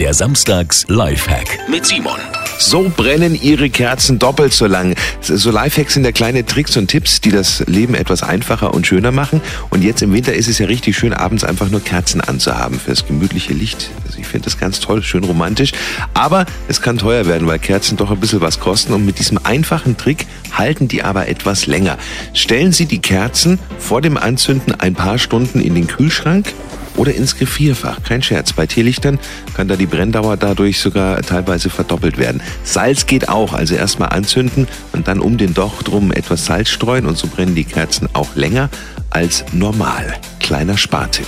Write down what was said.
Der Samstags Lifehack mit Simon. So brennen Ihre Kerzen doppelt so lang. So Lifehacks sind ja kleine Tricks und Tipps, die das Leben etwas einfacher und schöner machen. Und jetzt im Winter ist es ja richtig schön, abends einfach nur Kerzen anzuhaben fürs gemütliche Licht. Also ich finde das ganz toll, schön romantisch. Aber es kann teuer werden, weil Kerzen doch ein bisschen was kosten. Und mit diesem einfachen Trick halten die aber etwas länger. Stellen Sie die Kerzen vor dem Anzünden ein paar Stunden in den Kühlschrank oder ins Gefrierfach. Kein Scherz. Bei Teelichtern kann da die Brenndauer dadurch sogar teilweise verdoppelt werden. Salz geht auch, also erstmal anzünden und dann um den Docht drum etwas Salz streuen und so brennen die Kerzen auch länger als normal. Kleiner Spartipp.